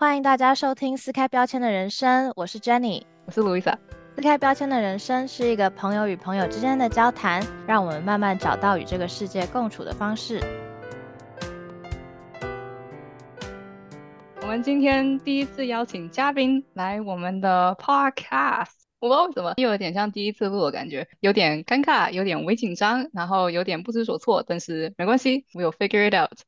欢迎大家收听撕开标签的人生，我是 Jenny，我是 Louisa。撕开标签的人生是一个朋友与朋友之间的交谈，让我们慢慢找到与这个世界共处的方式。我们今天第一次邀请嘉宾来我们的 Podcast，我不知道为什么又有点像第一次录的感觉，有点尴尬，有点微紧张，然后有点不知所措，但是没关系，We will figure it out。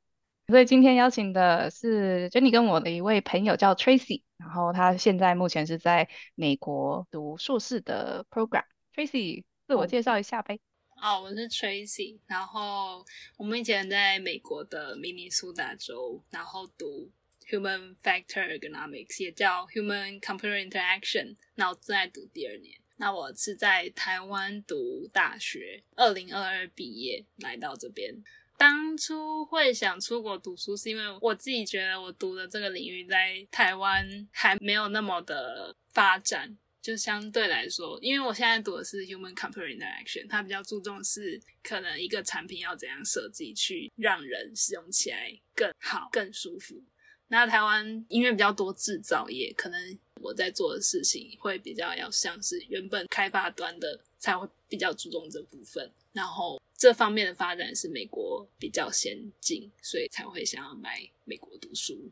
所以今天邀请的是 Jenny 跟我的一位朋友叫 Tracy，然后他现在目前是在美国读硕士的 program。Tracy，自我介绍一下呗。哦，我是 Tracy，然后我们以前在美国的明尼苏达州，然后读 Human Factor Economics，也叫 Human Computer Interaction，那我正在读第二年。那我是在台湾读大学，二零二二毕业来到这边。当初会想出国读书，是因为我自己觉得我读的这个领域在台湾还没有那么的发展，就相对来说，因为我现在读的是 Human Computer Interaction，它比较注重是可能一个产品要怎样设计去让人使用起来更好、更舒服。那台湾因为比较多制造业，可能我在做的事情会比较要像是原本开发端的才会比较注重这部分，然后。这方面的发展是美国比较先进，所以才会想要来美国读书。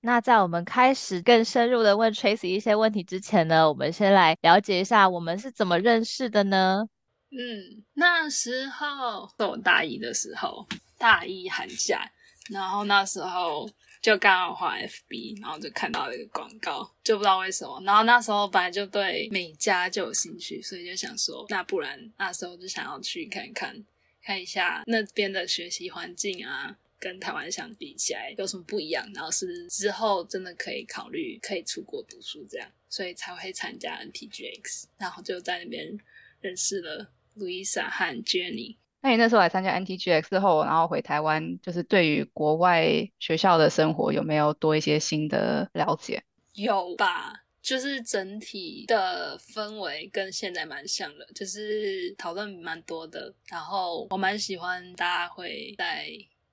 那在我们开始更深入的问 Tracy 一些问题之前呢，我们先来了解一下我们是怎么认识的呢？嗯，那时候是我大一的时候，大一寒假，然后那时候。就刚好滑 FB，然后就看到了一个广告，就不知道为什么。然后那时候本来就对美加就有兴趣，所以就想说，那不然那时候就想要去看看，看一下那边的学习环境啊，跟台湾相比起来有什么不一样。然后是之后真的可以考虑可以出国读书这样，所以才会参加 NTGX，然后就在那边认识了 Louisa 和 Jenny。那你那时候来参加 NTGX 之后，然后回台湾，就是对于国外学校的生活有没有多一些新的了解？有吧，就是整体的氛围跟现在蛮像的，就是讨论蛮多的。然后我蛮喜欢大家会在。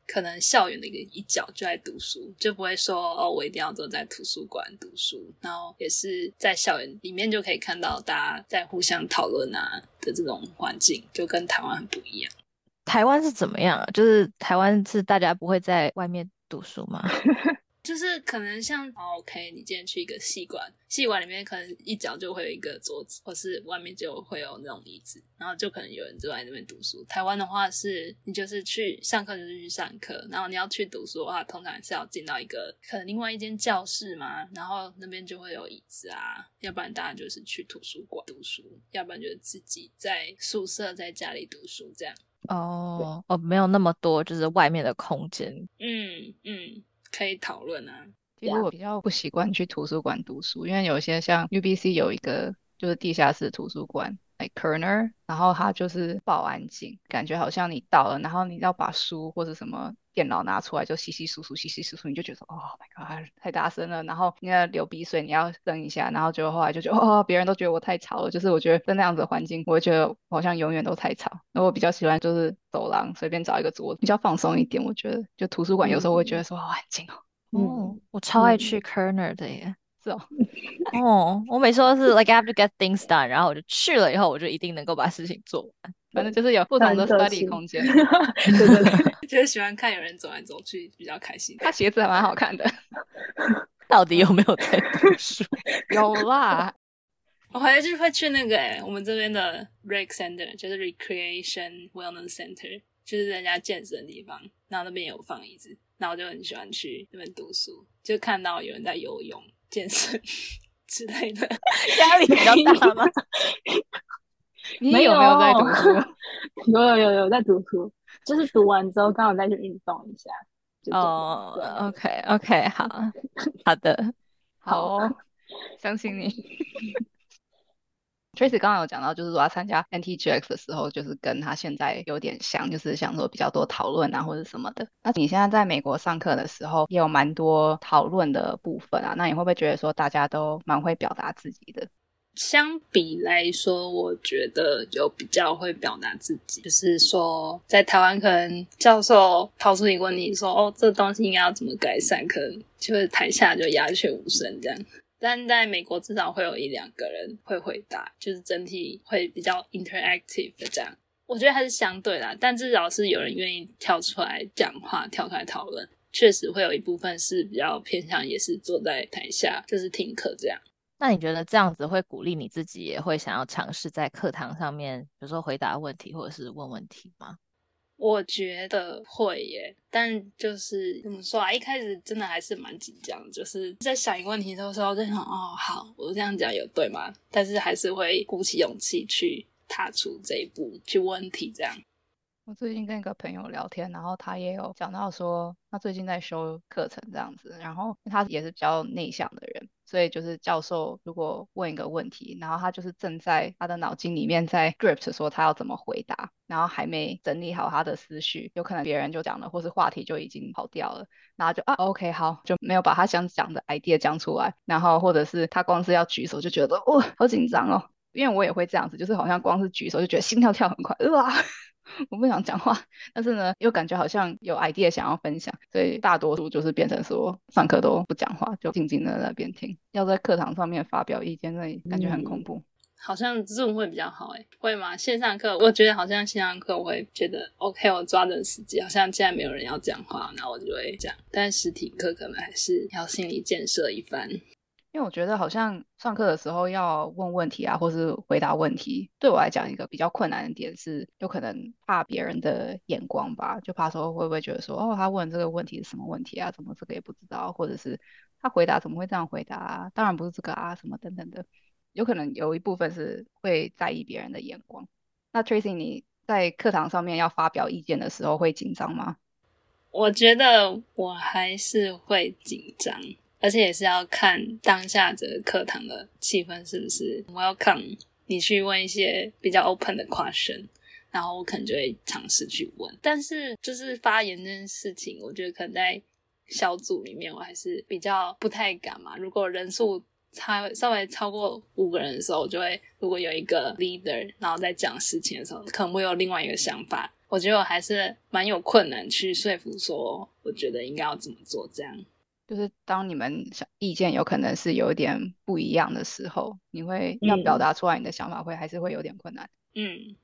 可能校园的一个一角就在读书，就不会说哦，我一定要坐在图书馆读书。然后也是在校园里面就可以看到大家在互相讨论啊的这种环境，就跟台湾很不一样。台湾是怎么样？就是台湾是大家不会在外面读书吗？就是可能像，OK，你今天去一个戏馆，戏馆里面可能一角就会有一个桌子，或是外面就会有那种椅子，然后就可能有人就在那边读书。台湾的话是，你就是去上课就是去上课，然后你要去读书的话，通常是要进到一个可能另外一间教室嘛，然后那边就会有椅子啊，要不然大家就是去图书馆读书，要不然就是自己在宿舍在家里读书这样。哦哦，没有那么多，就是外面的空间。嗯嗯。可以讨论啊。其实我比较不习惯去图书馆读书，因为有些像 UBC 有一个就是地下室图书馆 Kerner，然后它就是爆安静，感觉好像你到了，然后你要把书或者什么电脑拿出来就稀稀疏疏、稀稀疏疏，你就觉得 Oh my God，太大声了。然后你要流鼻水，你要扔一下，然后就后来就觉得哦，别人都觉得我太吵了。就是我觉得在那样子的环境，我会觉得好像永远都太吵。那我比较喜欢就是走廊随便找一个桌子，比较放松一点。我觉得就图书馆有时候会觉得说好安静哦。哦，我超爱去 Kerner 的耶，是哦，哦，我每次都是 like I have to get things done，然后我就去了以后，我就一定能够把事情做完。反正就是有不同的 study 空间，对对对，就是喜欢看有人走来走去，比较开心。他鞋子还蛮好看的，到底有没有在读书？有啦，我回去会去那个哎，我们这边的 rec center，就是 recreation wellness center，就是人家健身的地方，然后那边有放椅子。然后我就很喜欢去那边读书，就看到有人在游泳、健身 之类的，压力比较大吗？没有没有在读书？有有有有在读书，就是读完之后刚好再去运动一下。哦，OK OK，好好的，好，相信你。Tracy 刚刚有讲到，就是说他参加 NTGX 的时候，就是跟他现在有点像，就是想说比较多讨论啊，或者什么的。那你现在在美国上课的时候，也有蛮多讨论的部分啊。那你会不会觉得说大家都蛮会表达自己的？相比来说，我觉得有比较会表达自己，就是说，在台湾可能教授抛出一个问题，说哦，这东西应该要怎么改善，可能就是台下就鸦雀无声这样。但在美国，至少会有一两个人会回答，就是整体会比较 interactive 的这样。我觉得还是相对啦，但至少是有人愿意跳出来讲话，跳出来讨论。确实会有一部分是比较偏向，也是坐在台下，就是听课这样。那你觉得这样子会鼓励你自己，也会想要尝试在课堂上面，比如说回答问题或者是问问题吗？我觉得会耶，但就是怎么说啊？一开始真的还是蛮紧张，就是在想一个问题的时候，在想哦，好，我这样讲有对吗？但是还是会鼓起勇气去踏出这一步，去问题这样。我最近跟一个朋友聊天，然后他也有讲到说，他最近在修课程这样子，然后他也是比较内向的人，所以就是教授如果问一个问题，然后他就是正在他的脑筋里面在 script 说他要怎么回答，然后还没整理好他的思绪，有可能别人就讲了，或是话题就已经跑掉了，然后就啊 OK 好，就没有把他想讲的 idea 讲出来，然后或者是他光是要举手就觉得哇好紧张哦，因为我也会这样子，就是好像光是举手就觉得心跳跳很快，哇。我不想讲话，但是呢，又感觉好像有 idea 想要分享，所以大多数就是变成说上课都不讲话，就静静的在那边听。要在课堂上面发表意见，那感觉很恐怖。好像 Zoom 会比较好哎，会吗？线上课我觉得好像线上课我会觉得 OK，我抓准时机，好像现在没有人要讲话，那我就会讲。但实体课可能还是要心理建设一番。因为我觉得好像上课的时候要问问题啊，或是回答问题，对我来讲一个比较困难的点是，有可能怕别人的眼光吧，就怕说会不会觉得说，哦，他问这个问题是什么问题啊？怎么这个也不知道，或者是他回答怎么会这样回答？当然不是这个啊，什么等等的，有可能有一部分是会在意别人的眼光。那 Tracy，你在课堂上面要发表意见的时候会紧张吗？我觉得我还是会紧张。而且也是要看当下这个课堂的气氛是不是 welcome，你去问一些比较 open 的 question，然后我可能就会尝试去问。但是就是发言这件事情，我觉得可能在小组里面我还是比较不太敢嘛。如果人数超稍微超过五个人的时候，我就会如果有一个 leader，然后在讲事情的时候，可能会有另外一个想法。我觉得我还是蛮有困难去说服说，我觉得应该要怎么做这样。就是当你们想意见有可能是有一点不一样的时候，你会要表达出来你的想法，会还是会有点困难。嗯，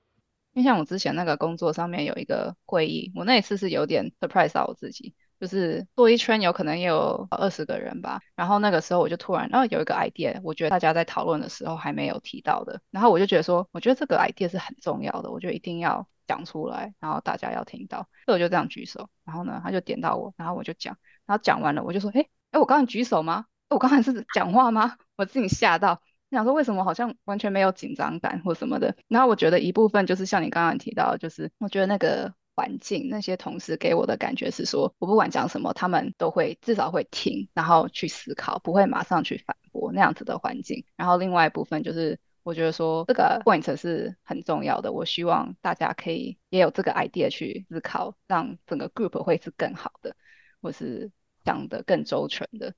因为像我之前那个工作上面有一个会议，我那一次是有点 surprise 到我自己，就是做一圈有可能也有二十个人吧，然后那个时候我就突然，然后有一个 idea，我觉得大家在讨论的时候还没有提到的，然后我就觉得说，我觉得这个 idea 是很重要的，我觉得一定要讲出来，然后大家要听到，所以我就这样举手，然后呢，他就点到我，然后我就讲。然后讲完了，我就说，哎哎，我刚才举手吗？我刚才是讲话吗？我自己吓到，想说为什么好像完全没有紧张感或什么的。然后我觉得一部分就是像你刚刚提到，就是我觉得那个环境，那些同事给我的感觉是说，我不管讲什么，他们都会至少会听，然后去思考，不会马上去反驳那样子的环境。然后另外一部分就是，我觉得说这个 point 是很重要的，我希望大家可以也有这个 idea 去思考，让整个 group 会是更好的。或是讲的更周全的，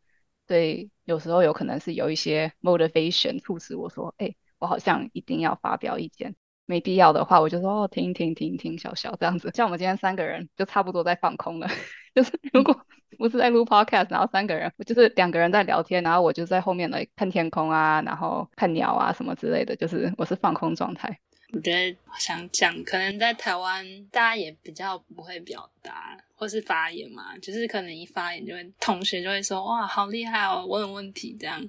所以有时候有可能是有一些 motivation 促使我说，哎，我好像一定要发表意见。没必要的话，我就说哦，停停停停，小小这样子。像我们今天三个人就差不多在放空了，就是如果不是在录 podcast，然后三个人，我就是两个人在聊天，然后我就在后面来看天空啊，然后看鸟啊什么之类的，就是我是放空状态。我觉得想讲，可能在台湾大家也比较不会表达或是发言嘛，就是可能一发言就会同学就会说哇好厉害哦，问问题这样，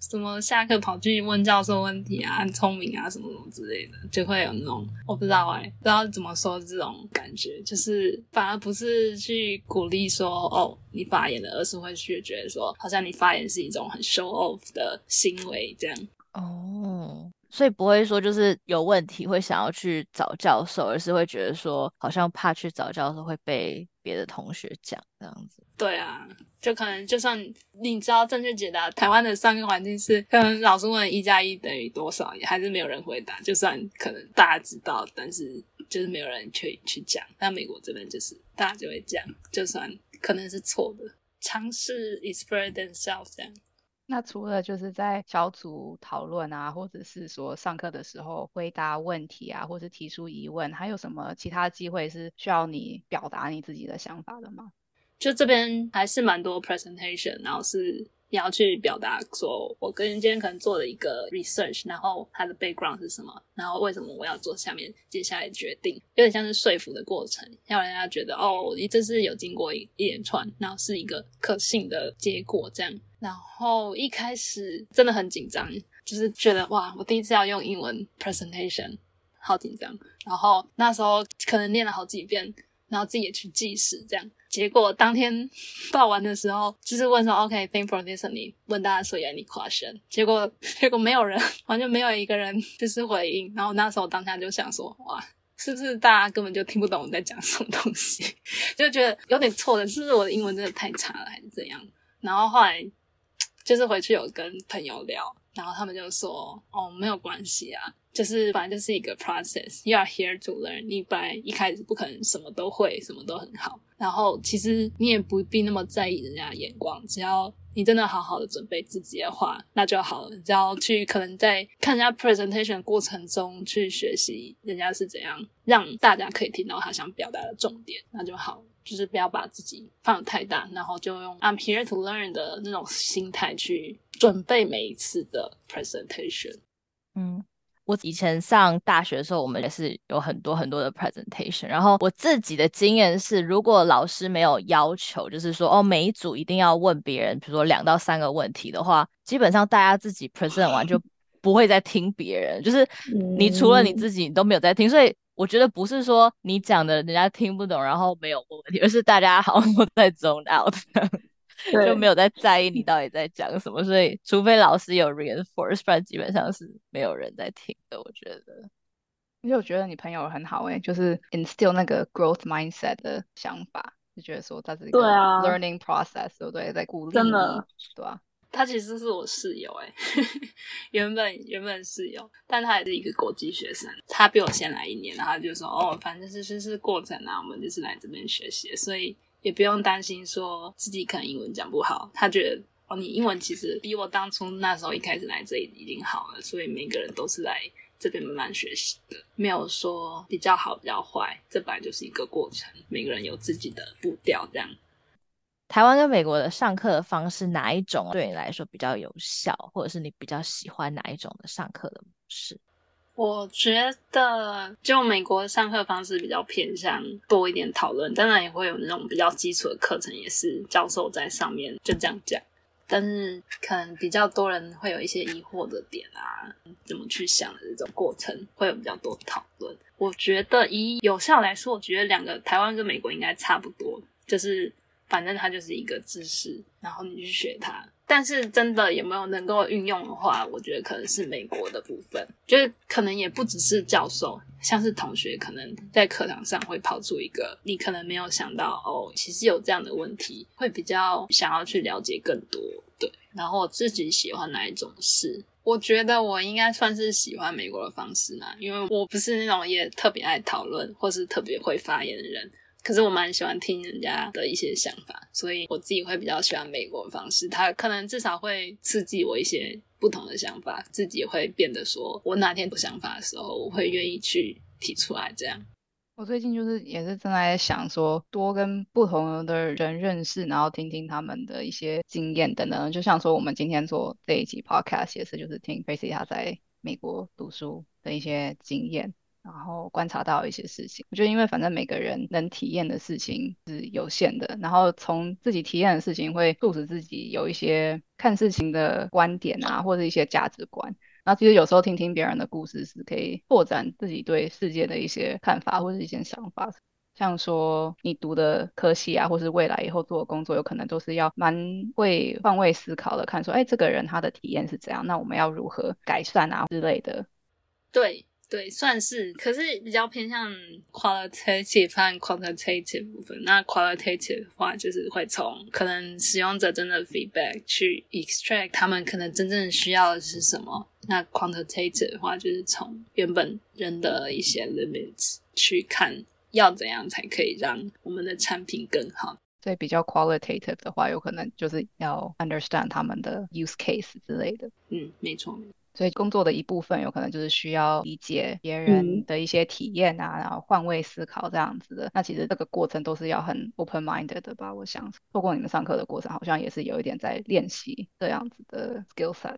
什么下课跑去问教授问题啊，很聪明啊什么什么之类的，就会有那种我不知道哎，不知道怎么说这种感觉，就是反而不是去鼓励说哦你发言了，而是会去觉得说好像你发言是一种很 show off 的行为这样哦。所以不会说就是有问题会想要去找教授，而是会觉得说好像怕去找教授会被别的同学讲这样子。对啊，就可能就算你知道正确解答，台湾的上课环境是可能老师问一加一等于多少，也还是没有人回答。就算可能大家知道，但是就是没有人去去讲。但美国这边就是大家就会讲，就算可能是错的，尝试 is further than self 这样。那除了就是在小组讨论啊，或者是说上课的时候回答问题啊，或是提出疑问，还有什么其他机会是需要你表达你自己的想法的吗？就这边还是蛮多 presentation，然后是你要去表达说，我跟今天可能做了一个 research，然后它的 background 是什么，然后为什么我要做下面接下来决定，有点像是说服的过程，让人家觉得哦，你这是有经过一一连串，然后是一个可信的结果这样。然后一开始真的很紧张，就是觉得哇，我第一次要用英文 presentation，好紧张。然后那时候可能练了好几遍，然后自己也去计时这样。结果当天报完的时候，就是问说 OK，thank for listening，问大家说 any question。结果 结果没有人，完全没有一个人就是回应。然后那时候当下就想说，哇，是不是大家根本就听不懂我在讲什么东西？就觉得有点错了，是不是我的英文真的太差了，还是怎样？然后后来。就是回去有跟朋友聊，然后他们就说：“哦，没有关系啊，就是反正就是一个 process。You are here to learn。你本来一开始不可能什么都会，什么都很好。然后其实你也不必那么在意人家的眼光，只要你真的好好的准备自己的话，那就好了。只要去可能在看人家 presentation 过程中去学习人家是怎样让大家可以听到他想表达的重点，那就好。”就是不要把自己放得太大，然后就用 I'm here to learn 的那种心态去准备每一次的 presentation。嗯，我以前上大学的时候，我们也是有很多很多的 presentation。然后我自己的经验是，如果老师没有要求，就是说哦，每一组一定要问别人，比如说两到三个问题的话，基本上大家自己 present 完就 不会再听别人，就是你除了你自己你都没有在听，所以。我觉得不是说你讲的人家听不懂，然后没有问题，而是大家好像都在 zone out，就没有在在意你到底在讲什么。所以，除非老师有 reinforce，不然基本上是没有人在听的。我觉得，因为我觉得你朋友很好诶，就是 instill 那个 growth mindset 的想法，就觉得说他是一个 learning process，对不对？在鼓励真的，对啊？他其实是我室友哎，原本原本室友，但他也是一个国际学生，他比我先来一年，然后就说哦，反正是是是过程啊，我们就是来这边学习，所以也不用担心说自己可能英文讲不好。他觉得哦，你英文其实比我当初那时候一开始来这里已经好了，所以每个人都是来这边慢慢学习的，没有说比较好比较坏，这本来就是一个过程，每个人有自己的步调这样。台湾跟美国的上课的方式，哪一种对你来说比较有效，或者是你比较喜欢哪一种的上课的模式？我觉得就美国上课方式比较偏向多一点讨论，当然也会有那种比较基础的课程，也是教授在上面就这样讲。但是可能比较多人会有一些疑惑的点啊，怎么去想的这种过程，会有比较多讨论。我觉得以有效来说，我觉得两个台湾跟美国应该差不多，就是。反正它就是一个知识，然后你去学它。但是真的有没有能够运用的话，我觉得可能是美国的部分，就是可能也不只是教授，像是同学可能在课堂上会抛出一个你可能没有想到哦，其实有这样的问题，会比较想要去了解更多。对，然后自己喜欢哪一种事？我觉得我应该算是喜欢美国的方式嘛，因为我不是那种也特别爱讨论或是特别会发言的人。可是我蛮喜欢听人家的一些想法，所以我自己会比较喜欢美国的方式。它可能至少会刺激我一些不同的想法，自己会变得说，我哪天有想法的时候，我会愿意去提出来。这样，我最近就是也是正在想说，多跟不同的人认识，然后听听他们的一些经验等等。就像说我们今天做这一集 podcast 也是，就是听 Facy 他在美国读书的一些经验。然后观察到一些事情，我觉得因为反正每个人能体验的事情是有限的，然后从自己体验的事情会促使自己有一些看事情的观点啊，或者一些价值观。然后其实有时候听听别人的故事是可以拓展自己对世界的一些看法或者一些想法。像说你读的科系啊，或是未来以后做的工作，有可能都是要蛮会换位思考的，看说，哎，这个人他的体验是怎样，那我们要如何改善啊之类的。对。对，算是，可是比较偏向 qualitative 和 quantitative 部分。那 qualitative 的话，就是会从可能使用者真的 feedback 去 extract 他们可能真正需要的是什么。那 quantitative 的话，就是从原本人的一些 limits 去看，要怎样才可以让我们的产品更好。所以比较 qualitative 的话，有可能就是要 understand 他们的 use case 之类的。嗯，没错。所以工作的一部分有可能就是需要理解别人的一些体验啊，然后换位思考这样子的。那其实这个过程都是要很 open minded 的吧？我想，透过你们上课的过程，好像也是有一点在练习这样子的 skill set。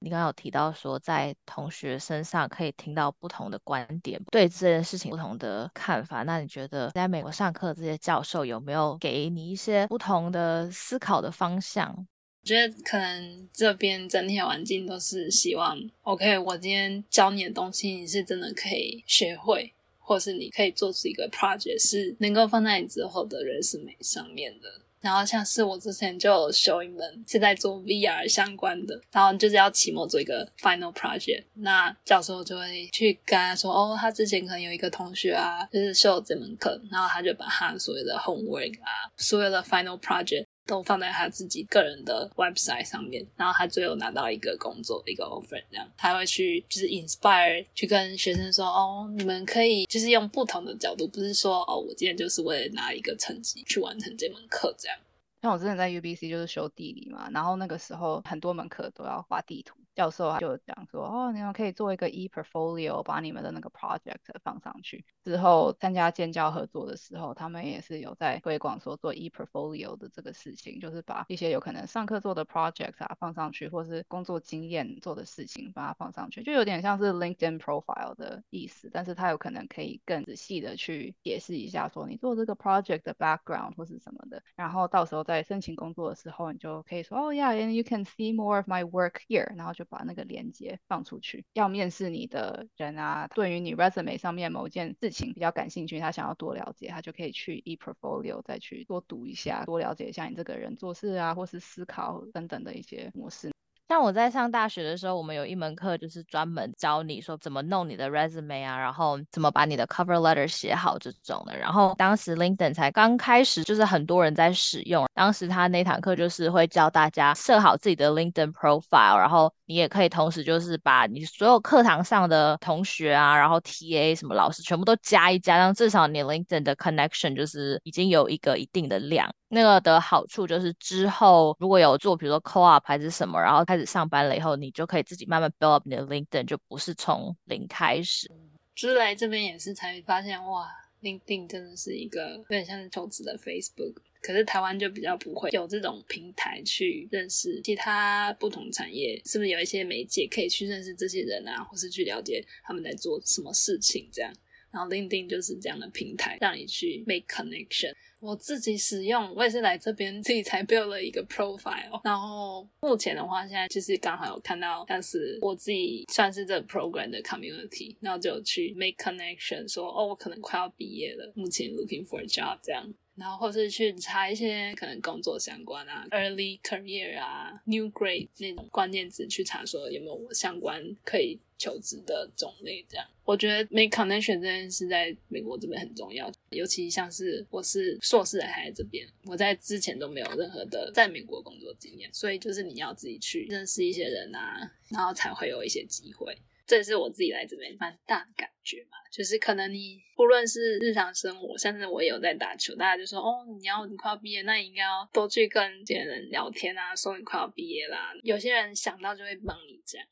你刚刚有提到说，在同学身上可以听到不同的观点，对这件事情不同的看法。那你觉得在美国上课这些教授有没有给你一些不同的思考的方向？我觉得可能这边整体的环境都是希望，OK，我今天教你的东西，你是真的可以学会，或是你可以做出一个 project，是能够放在你之后的人生美上面的。然后像是我之前就有修一门是在做 VR 相关的，然后就是要期末做一个 final project，那教授就会去跟他说，哦，他之前可能有一个同学啊，就是修这门课，然后他就把他所有的 homework 啊，所有的 final project 都放在他自己个人的 website 上面，然后他最后拿到一个工作一个 offer，这样他会去就是 inspire 去跟学生说，哦，你们可以就是用不同的角度，不是说哦，我今天就是为了拿一个成绩去完成这门课这样。像我之前在 UBC 就是修地理嘛，然后那个时候很多门课都要画地图。教授啊就讲说，哦，你们可以做一个 e portfolio，把你们的那个 project 放上去。之后参加建教合作的时候，他们也是有在推广说做 e portfolio 的这个事情，就是把一些有可能上课做的 project 啊放上去，或是工作经验做的事情把它放上去，就有点像是 LinkedIn profile 的意思。但是它有可能可以更仔细的去解释一下，说你做这个 project 的 background 或是什么的。然后到时候在申请工作的时候，你就可以说，哦，yeah，and you can see more of my work here，然后就。把那个链接放出去，要面试你的人啊，对于你 resume 上面某件事情比较感兴趣，他想要多了解，他就可以去 e portfolio 再去多读一下，多了解一下你这个人做事啊，或是思考等等的一些模式。像我在上大学的时候，我们有一门课就是专门教你说怎么弄你的 resume 啊，然后怎么把你的 cover letter 写好这种的。然后当时 LinkedIn 才刚开始，就是很多人在使用。当时他那堂课就是会教大家设好自己的 LinkedIn profile，然后你也可以同时就是把你所有课堂上的同学啊，然后 TA 什么老师全部都加一加，让至少你 LinkedIn 的 connection 就是已经有一个一定的量。那个的好处就是之后如果有做，比如说 co-op 还是什么，然后开上班了以后，你就可以自己慢慢 build up 你的 LinkedIn，就不是从零开始。就是来这边也是才发现，哇，LinkedIn 真的是一个有点像是投资的 Facebook。可是台湾就比较不会有这种平台去认识其他不同产业，是不是有一些媒介可以去认识这些人啊，或是去了解他们在做什么事情这样？然后 LinkedIn 就是这样的平台，让你去 make connection。我自己使用，我也是来这边自己才 build 了一个 profile。然后目前的话，现在就是刚好有看到，但是我自己算是这 program 的 community，然后就去 make connection，说哦，我可能快要毕业了，目前 looking for a job 这样。然后或是去查一些可能工作相关啊，early career 啊，new grade 那种关键词去查，说有没有相关可以求职的种类。这样，我觉得 make connection 这件事在美国这边很重要，尤其像是我是硕士还在这边，我在之前都没有任何的在美国工作经验，所以就是你要自己去认识一些人啊，然后才会有一些机会。这也是我自己来这边蛮大的感觉嘛，就是可能你不论是日常生活，像是我也有在打球，大家就说哦，你要你快要毕业，那你应该要多去跟别人聊天啊，说你快要毕业啦。有些人想到就会帮你这样。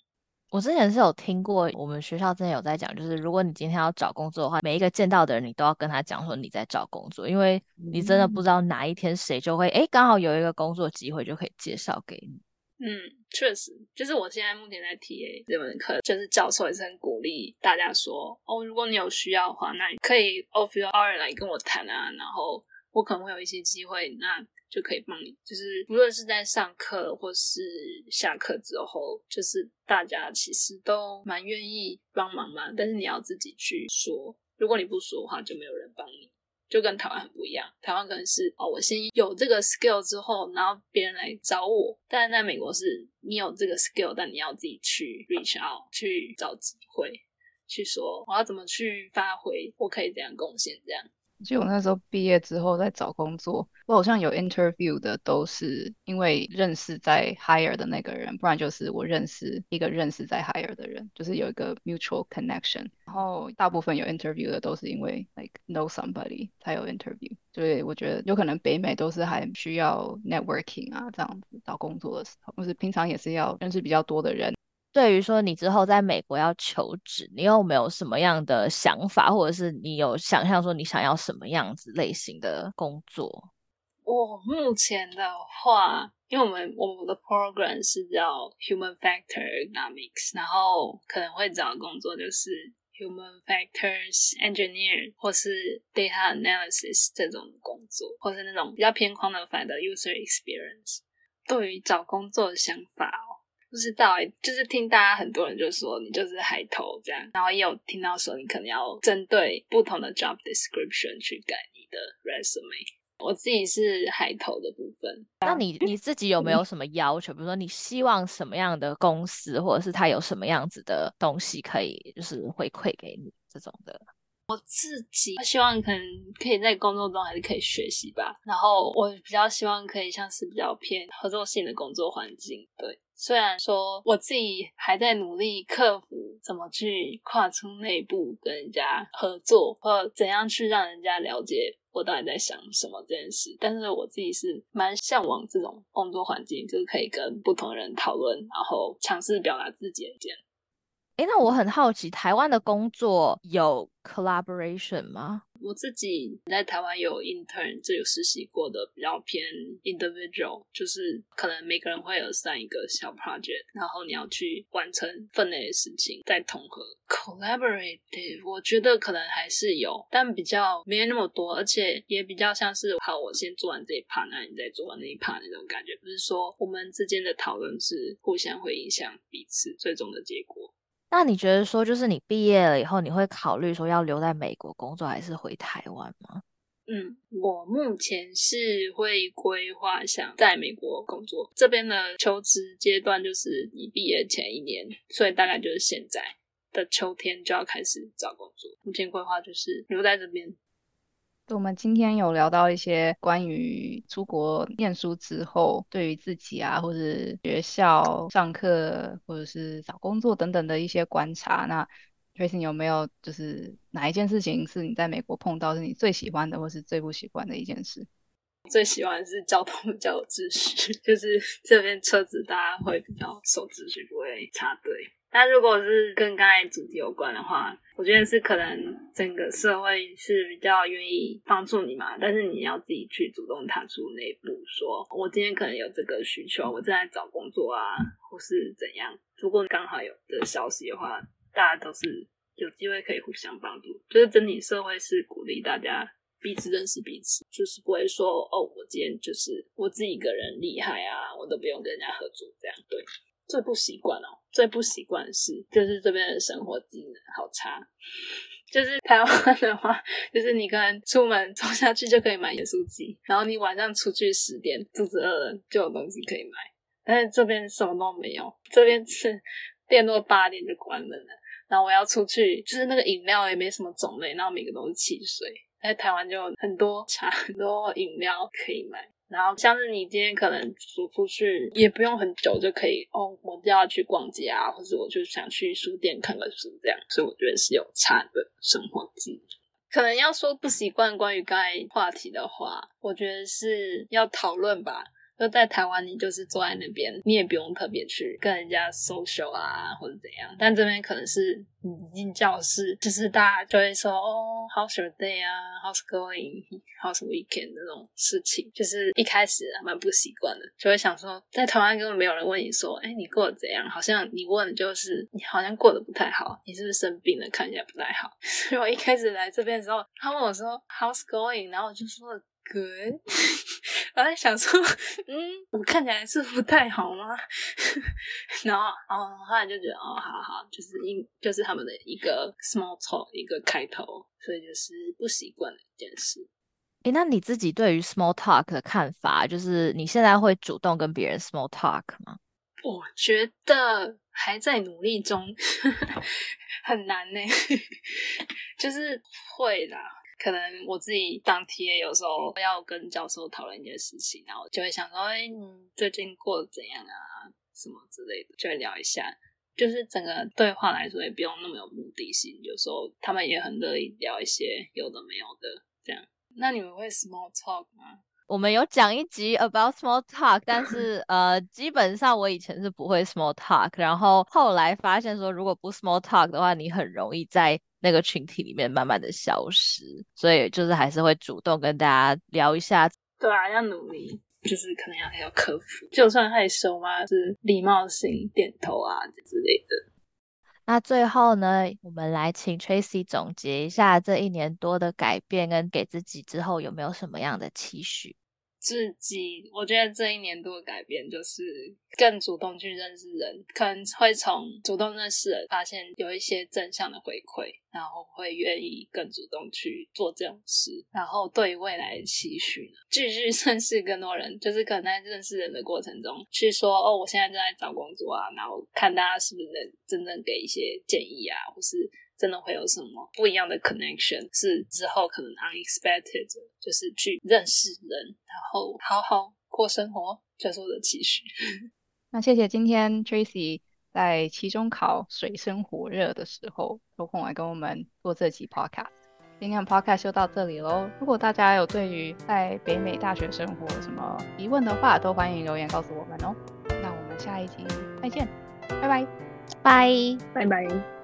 我之前是有听过，我们学校之前有在讲，就是如果你今天要找工作的话，每一个见到的人你都要跟他讲说你在找工作，因为你真的不知道哪一天谁就会哎刚好有一个工作机会就可以介绍给你。嗯，确实，就是我现在目前在 TA 这门课，就是教授也是很鼓励大家说，哦，如果你有需要的话，那你可以 off your hour 来跟我谈啊，然后我可能会有一些机会，那就可以帮你，就是无论是在上课或是下课之后，就是大家其实都蛮愿意帮忙嘛，但是你要自己去说，如果你不说的话，就没有人帮你。就跟台湾很不一样，台湾可能是哦，我先有这个 skill 之后，然后别人来找我。但在美国是，你有这个 skill，但你要自己去 reach out 去找机会，去说我要怎么去发挥，我可以怎样贡献这样。就我那时候毕业之后在找工作，我好像有 interview 的都是因为认识在 hire 的那个人，不然就是我认识一个认识在 hire 的人，就是有一个 mutual connection。然后大部分有 interview 的都是因为 like know somebody 才有 interview。所以我觉得有可能北美都是还需要 networking 啊，这样子找工作的时候，或是平常也是要认识比较多的人。对于说你之后在美国要求职，你有没有什么样的想法，或者是你有想象说你想要什么样子类型的工作？我目前的话，因为我们我们的 program 是叫 Human Factor Economics，然后可能会找的工作就是 Human Factors Engineer 或是 Data Analysis 这种工作，或是那种比较偏框的反的 User Experience。对于找工作的想法。不知道哎，就是听大家很多人就说你就是海投这样，然后也有听到说你可能要针对不同的 job description 去改你的 resume。我自己是海投的部分，那你你自己有没有什么要求？比如说你希望什么样的公司，或者是他有什么样子的东西可以就是回馈给你这种的？我自己希望可能可以在工作中还是可以学习吧，然后我比较希望可以像是比较偏合作性的工作环境，对。虽然说我自己还在努力克服怎么去跨出内部跟人家合作，或怎样去让人家了解我到底在想什么这件事，但是我自己是蛮向往这种工作环境，就是可以跟不同人讨论，然后尝试表达自己的意见。哎，那我很好奇，台湾的工作有 collaboration 吗？我自己在台湾有 intern，就有实习过的，比较偏 individual，就是可能每个人会有上一个小 project，然后你要去完成分内的事情，再统合 collaborative。我觉得可能还是有，但比较没有那么多，而且也比较像是好，我先做完这一 part，那你再做完那一 part 那种感觉，不是说我们之间的讨论是互相会影响彼此最终的结果。那你觉得说，就是你毕业了以后，你会考虑说要留在美国工作，还是回台湾吗？嗯，我目前是会规划想在美国工作。这边的求职阶段就是你毕业前一年，所以大概就是现在的秋天就要开始找工作。目前规划就是留在这边。我们今天有聊到一些关于出国念书之后，对于自己啊，或者学校上课，或者是找工作等等的一些观察。那 Tracy 有没有就是哪一件事情是你在美国碰到是你最喜欢的，或是最不喜欢的一件事？最喜欢是交通比较秩序，就是这边车子大家会比较守秩序，不会插队。那如果是跟刚才主题有关的话，我觉得是可能整个社会是比较愿意帮助你嘛，但是你要自己去主动踏出那一步，说我今天可能有这个需求，我正在找工作啊，或是怎样。如果刚好有的消息的话，大家都是有机会可以互相帮助，就是整体社会是鼓励大家彼此认识彼此，就是不会说哦，我今天就是我自己一个人厉害啊，我都不用跟人家合作这样。对，最不习惯哦，最不习惯是就是这边的生活技能好差。就是台湾的话，就是你可能出门走下去就可以买盐酥鸡，然后你晚上出去十点肚子饿了就有东西可以买，但是这边什么都没有，这边是 店都八点就关门了。然后我要出去，就是那个饮料也没什么种类，然后每个都是汽水。在台湾就很多茶、很多饮料可以买。然后像是你今天可能走出去，也不用很久就可以哦，我就要去逛街啊，或者我就想去书店看个书这样。所以我觉得是有差的生活技可能要说不习惯关于刚才话题的话，我觉得是要讨论吧。就在台湾，你就是坐在那边，你也不用特别去跟人家 social 啊，或者怎样。但这边可能是你进教室，就是大家就会说哦，How's your day 啊？How's going？How's weekend？这种事情，就是一开始蛮不习惯的，就会想说，在台湾根本没有人问你说，哎，你过得怎样？好像你问的就是你好像过得不太好，你是不是生病了？看起来不太好。所以我一开始来这边的时候，他问我说 How's going？然后我就说。Good，我在想说，嗯，我看起来是不太好吗？然后，哦，后来就觉得，哦，好好，就是因，就是他们的一个 small talk，一个开头，所以就是不习惯的一件事。诶，那你自己对于 small talk 的看法，就是你现在会主动跟别人 small talk 吗？我觉得还在努力中，很难呢，就是会啦。可能我自己当 TA 有时候要跟教授讨论一些事情，然后就会想说，哎，你最近过得怎样啊？什么之类的，就会聊一下。就是整个对话来说，也不用那么有目的性。有时候他们也很乐意聊一些有的没有的这样。那你们会 small talk 吗？我们有讲一集 about small talk，但是呃，基本上我以前是不会 small talk，然后后来发现说，如果不 small talk 的话，你很容易在那个群体里面慢慢的消失，所以就是还是会主动跟大家聊一下。对啊，要努力，就是可能要要克服，就算害羞嘛，是礼貌性点头啊之类的。那最后呢，我们来请 Tracy 总结一下这一年多的改变，跟给自己之后有没有什么样的期许？自己，我觉得这一年多的改变就是更主动去认识人，可能会从主动认识人发现有一些正向的回馈，然后会愿意更主动去做这种事。然后对于未来期许呢，继续 认识更多人，就是可能在认识人的过程中去说哦，我现在正在找工作啊，然后看大家是不是能真正给一些建议啊，或是。真的会有什么不一样的 connection？是之后可能 unexpected，就是去认识人，然后好好过生活，就是我的期许。那谢谢今天 Tracy 在期中考水深火热的时候抽空来跟我们做这期 podcast。今天的 podcast 就到这里喽。如果大家有对于在北美大学生活什么疑问的话，都欢迎留言告诉我们哦。那我们下一集再见，拜拜，拜拜拜。